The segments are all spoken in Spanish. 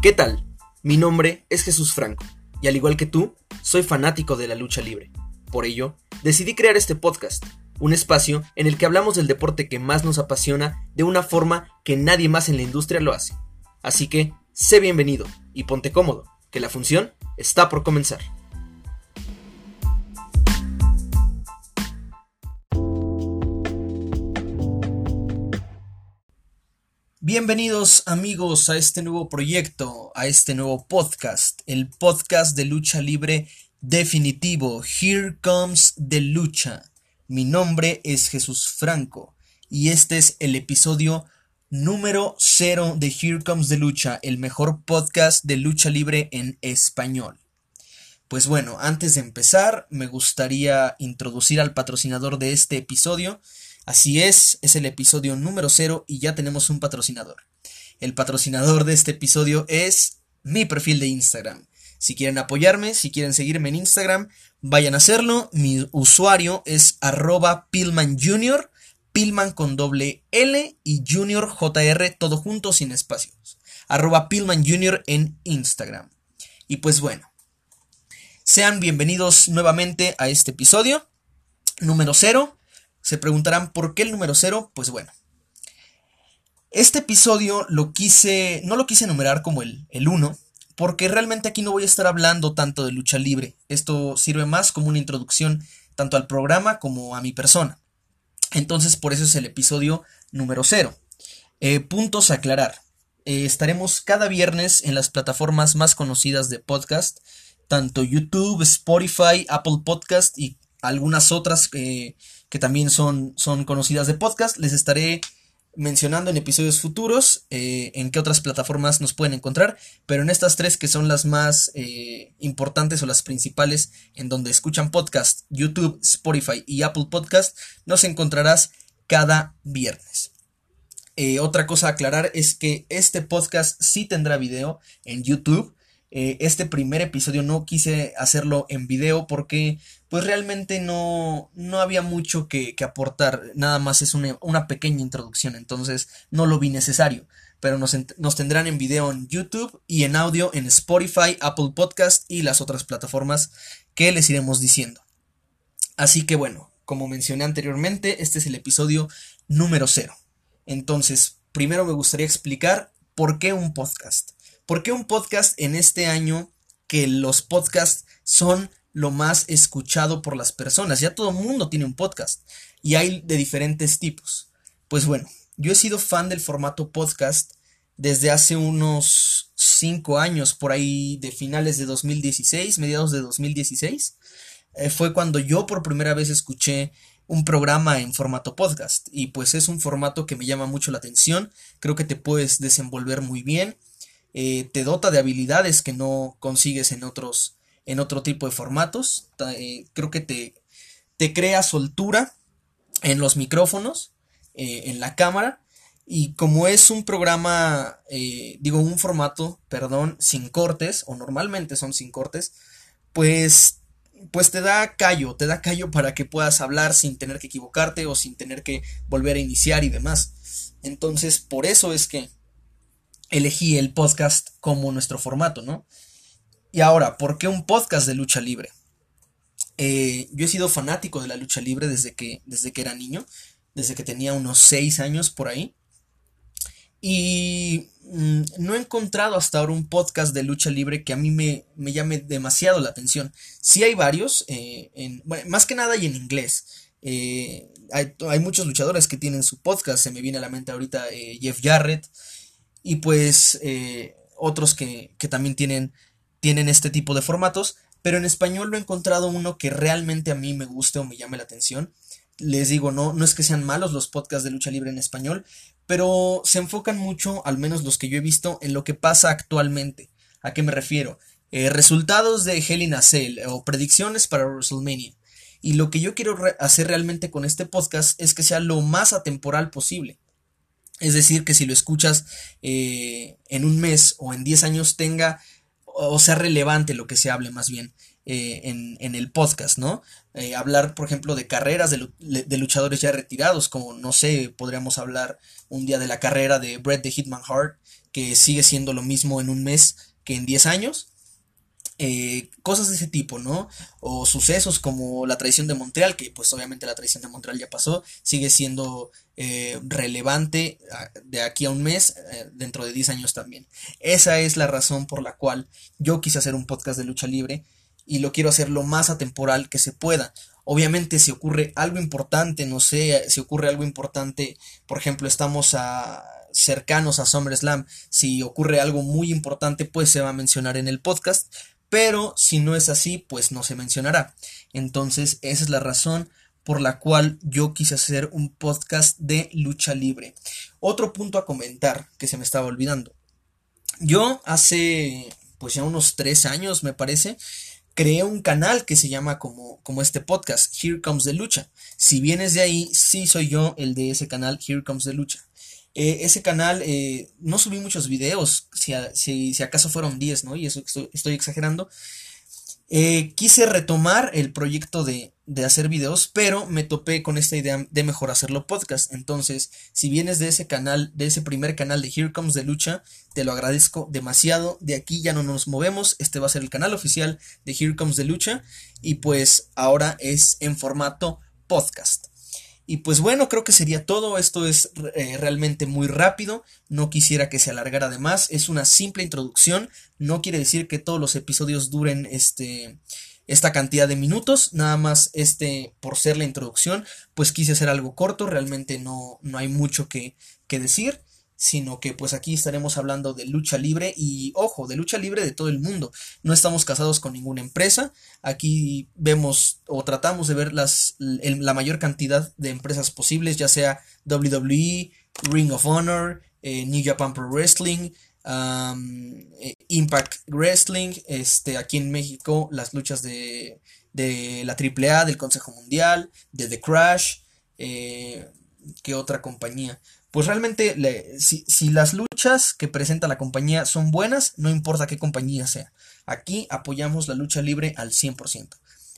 ¿Qué tal? Mi nombre es Jesús Franco y al igual que tú, soy fanático de la lucha libre. Por ello, decidí crear este podcast, un espacio en el que hablamos del deporte que más nos apasiona de una forma que nadie más en la industria lo hace. Así que, sé bienvenido y ponte cómodo, que la función está por comenzar. Bienvenidos amigos a este nuevo proyecto, a este nuevo podcast, el podcast de lucha libre definitivo, Here Comes the Lucha. Mi nombre es Jesús Franco y este es el episodio número cero de Here Comes the Lucha, el mejor podcast de lucha libre en español. Pues bueno, antes de empezar, me gustaría introducir al patrocinador de este episodio, Así es, es el episodio número cero y ya tenemos un patrocinador. El patrocinador de este episodio es mi perfil de Instagram. Si quieren apoyarme, si quieren seguirme en Instagram, vayan a hacerlo. Mi usuario es arroba Pillman Pillman con doble L y Junior JR, todo junto sin espacios. Arroba Pillman Jr. en Instagram. Y pues bueno, sean bienvenidos nuevamente a este episodio número cero. Se preguntarán por qué el número cero. Pues bueno. Este episodio lo quise. No lo quise enumerar como el, el 1. Porque realmente aquí no voy a estar hablando tanto de lucha libre. Esto sirve más como una introducción tanto al programa como a mi persona. Entonces por eso es el episodio número cero. Eh, puntos a aclarar. Eh, estaremos cada viernes en las plataformas más conocidas de podcast, tanto YouTube, Spotify, Apple Podcast y algunas otras eh, que también son, son conocidas de podcast. Les estaré mencionando en episodios futuros eh, en qué otras plataformas nos pueden encontrar, pero en estas tres que son las más eh, importantes o las principales en donde escuchan podcast, YouTube, Spotify y Apple Podcast, nos encontrarás cada viernes. Eh, otra cosa a aclarar es que este podcast sí tendrá video en YouTube. Este primer episodio no quise hacerlo en video porque pues realmente no, no había mucho que, aportar, nada más es una, pequeña introducción, entonces no lo vi necesario, pero nos, nos, tendrán en video en YouTube y en audio en Spotify, Apple Podcast y las otras plataformas que les iremos diciendo. Así que bueno, como mencioné anteriormente, este es el episodio número cero. Entonces, primero me gustaría explicar por qué un podcast. ¿Por qué un podcast en este año que los podcasts son lo más escuchado por las personas. Ya todo el mundo tiene un podcast y hay de diferentes tipos. Pues bueno, yo he sido fan del formato podcast desde hace unos 5 años, por ahí de finales de 2016, mediados de 2016. Eh, fue cuando yo por primera vez escuché un programa en formato podcast y pues es un formato que me llama mucho la atención, creo que te puedes desenvolver muy bien, eh, te dota de habilidades que no consigues en otros en otro tipo de formatos. Eh, creo que te, te, crea soltura en los micrófonos, eh, en la cámara. Y como es un programa, digo, un formato, perdón, sin cortes, o normalmente son sin cortes, pues, pues te da callo, te da callo para que puedas hablar sin tener que equivocarte o sin tener que volver a iniciar y demás. Entonces, por eso es que elegí el podcast como nuestro formato, ¿no? Y ahora, ¿por qué un podcast de lucha libre? Eh, yo he sido fanático de la lucha libre desde que, desde que era niño, desde que tenía unos 6 años por ahí. Y mm, no he encontrado hasta ahora un podcast de lucha libre que a mí me, llame demasiado la atención. Sí hay varios, eh, más que nada y en inglés. Eh, hay, muchos luchadores que tienen su podcast, se me viene a la mente ahorita Jeff Jarrett. Y pues otros que, que también tienen tienen este tipo de formatos, pero en español lo he encontrado uno que realmente a mí me guste o me llame la atención. Les digo, no, no es que sean malos los podcasts de lucha libre en español, pero se enfocan mucho, al menos los que yo he visto, en lo que pasa actualmente. ¿A qué me refiero? Eh, resultados de Hell in o predicciones para WrestleMania. Y lo que yo quiero hacer realmente con este podcast es que sea lo más atemporal posible. Es decir, que si lo escuchas eh, en un mes o en 10 años tenga o sea relevante lo que se hable más bien eh, en, el podcast, ¿no? Eh, hablar, por ejemplo, de carreras de, luchadores ya retirados, como, no sé, podríamos hablar un día de la carrera de Bret de Hitman Hart, que sigue siendo lo mismo en un mes que en 10 años. Eh, cosas de ese tipo, ¿no? O sucesos como la traición de Montreal, que pues obviamente la traición de Montreal ya pasó, sigue siendo eh, relevante ah, de aquí a un mes, eh, dentro de 10 años también. Esa es la razón por la cual yo quise hacer un podcast de lucha libre y lo quiero hacer lo más atemporal que se pueda. Obviamente si ocurre algo importante, no sé, si ocurre algo importante, por ejemplo, estamos a cercanos a SummerSlam, si ocurre algo muy importante, pues se va a mencionar en el podcast, pero si no es así, pues no se mencionará. Entonces, esa es la razón por la cual yo quise hacer un podcast de lucha libre. Otro punto a comentar que se me estaba olvidando. Yo hace pues ya unos tres años me parece, creé un canal que se llama como, como este podcast, Here Comes the Lucha. Si vienes de ahí, sí soy yo el de ese canal, Here Comes the Lucha. Eh, ese canal eh, no subí muchos videos, si, si, acaso fueron 10, ¿no? Y eso estoy, exagerando. Eh, quise retomar el proyecto de, de, hacer videos, pero me topé con esta idea de mejor hacerlo podcast. Entonces, si vienes de ese canal, de ese primer canal de Here Comes the Lucha, te lo agradezco demasiado. De aquí ya no nos movemos. Este va a ser el canal oficial de Here Comes the Lucha. Y pues ahora es en formato podcast. Y pues bueno, creo que sería todo. Esto es eh, realmente muy rápido. No quisiera que se alargara de más. Es una simple introducción. No quiere decir que todos los episodios duren este esta cantidad de minutos. Nada más este por ser la introducción. Pues quise hacer algo corto. Realmente no, no hay mucho que, que decir sino que pues aquí estaremos hablando de lucha libre y ojo, de lucha libre de todo el mundo. No estamos casados con ninguna empresa, aquí vemos o tratamos de ver las, la mayor cantidad de empresas posibles, ya sea WWE, Ring of Honor, eh, New Japan Pro Wrestling, eh, Impact Wrestling, este, aquí en México las luchas de, de la AAA, del Consejo Mundial, de The Crash, eh, ¿qué otra compañía? Pues realmente si, si, las luchas que presenta la compañía son buenas, no importa qué compañía sea. Aquí apoyamos la lucha libre al 100%.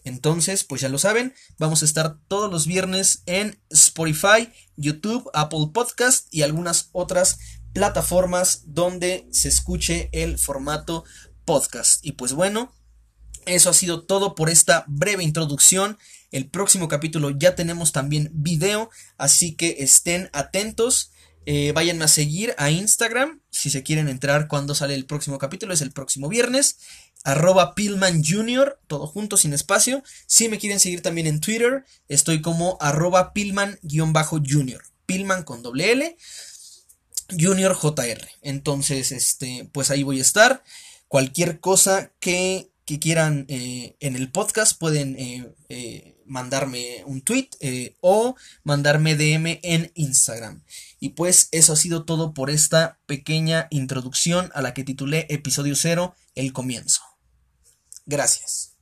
Entonces, pues ya lo saben, vamos a estar todos los viernes en Spotify, YouTube, Apple Podcast y algunas otras plataformas donde se escuche el formato podcast. Y pues bueno, eso ha sido todo por esta breve introducción. El próximo capítulo ya tenemos también video, así que estén atentos. Eh, váyanme a seguir a Instagram si se quieren entrar cuando sale el próximo capítulo, es el próximo viernes. Arroba Pillman todo junto, sin espacio. Si me quieren seguir también en Twitter, estoy como arroba Pillman-Jr. Pillman con doble L. Junior JR. Entonces, este, pues ahí voy a estar. Cualquier cosa que que quieran eh, en el podcast pueden eh, eh, mandarme un tweet o mandarme DM en Instagram. Y pues eso ha sido todo por esta pequeña introducción a la que titulé episodio 0, el comienzo. Gracias.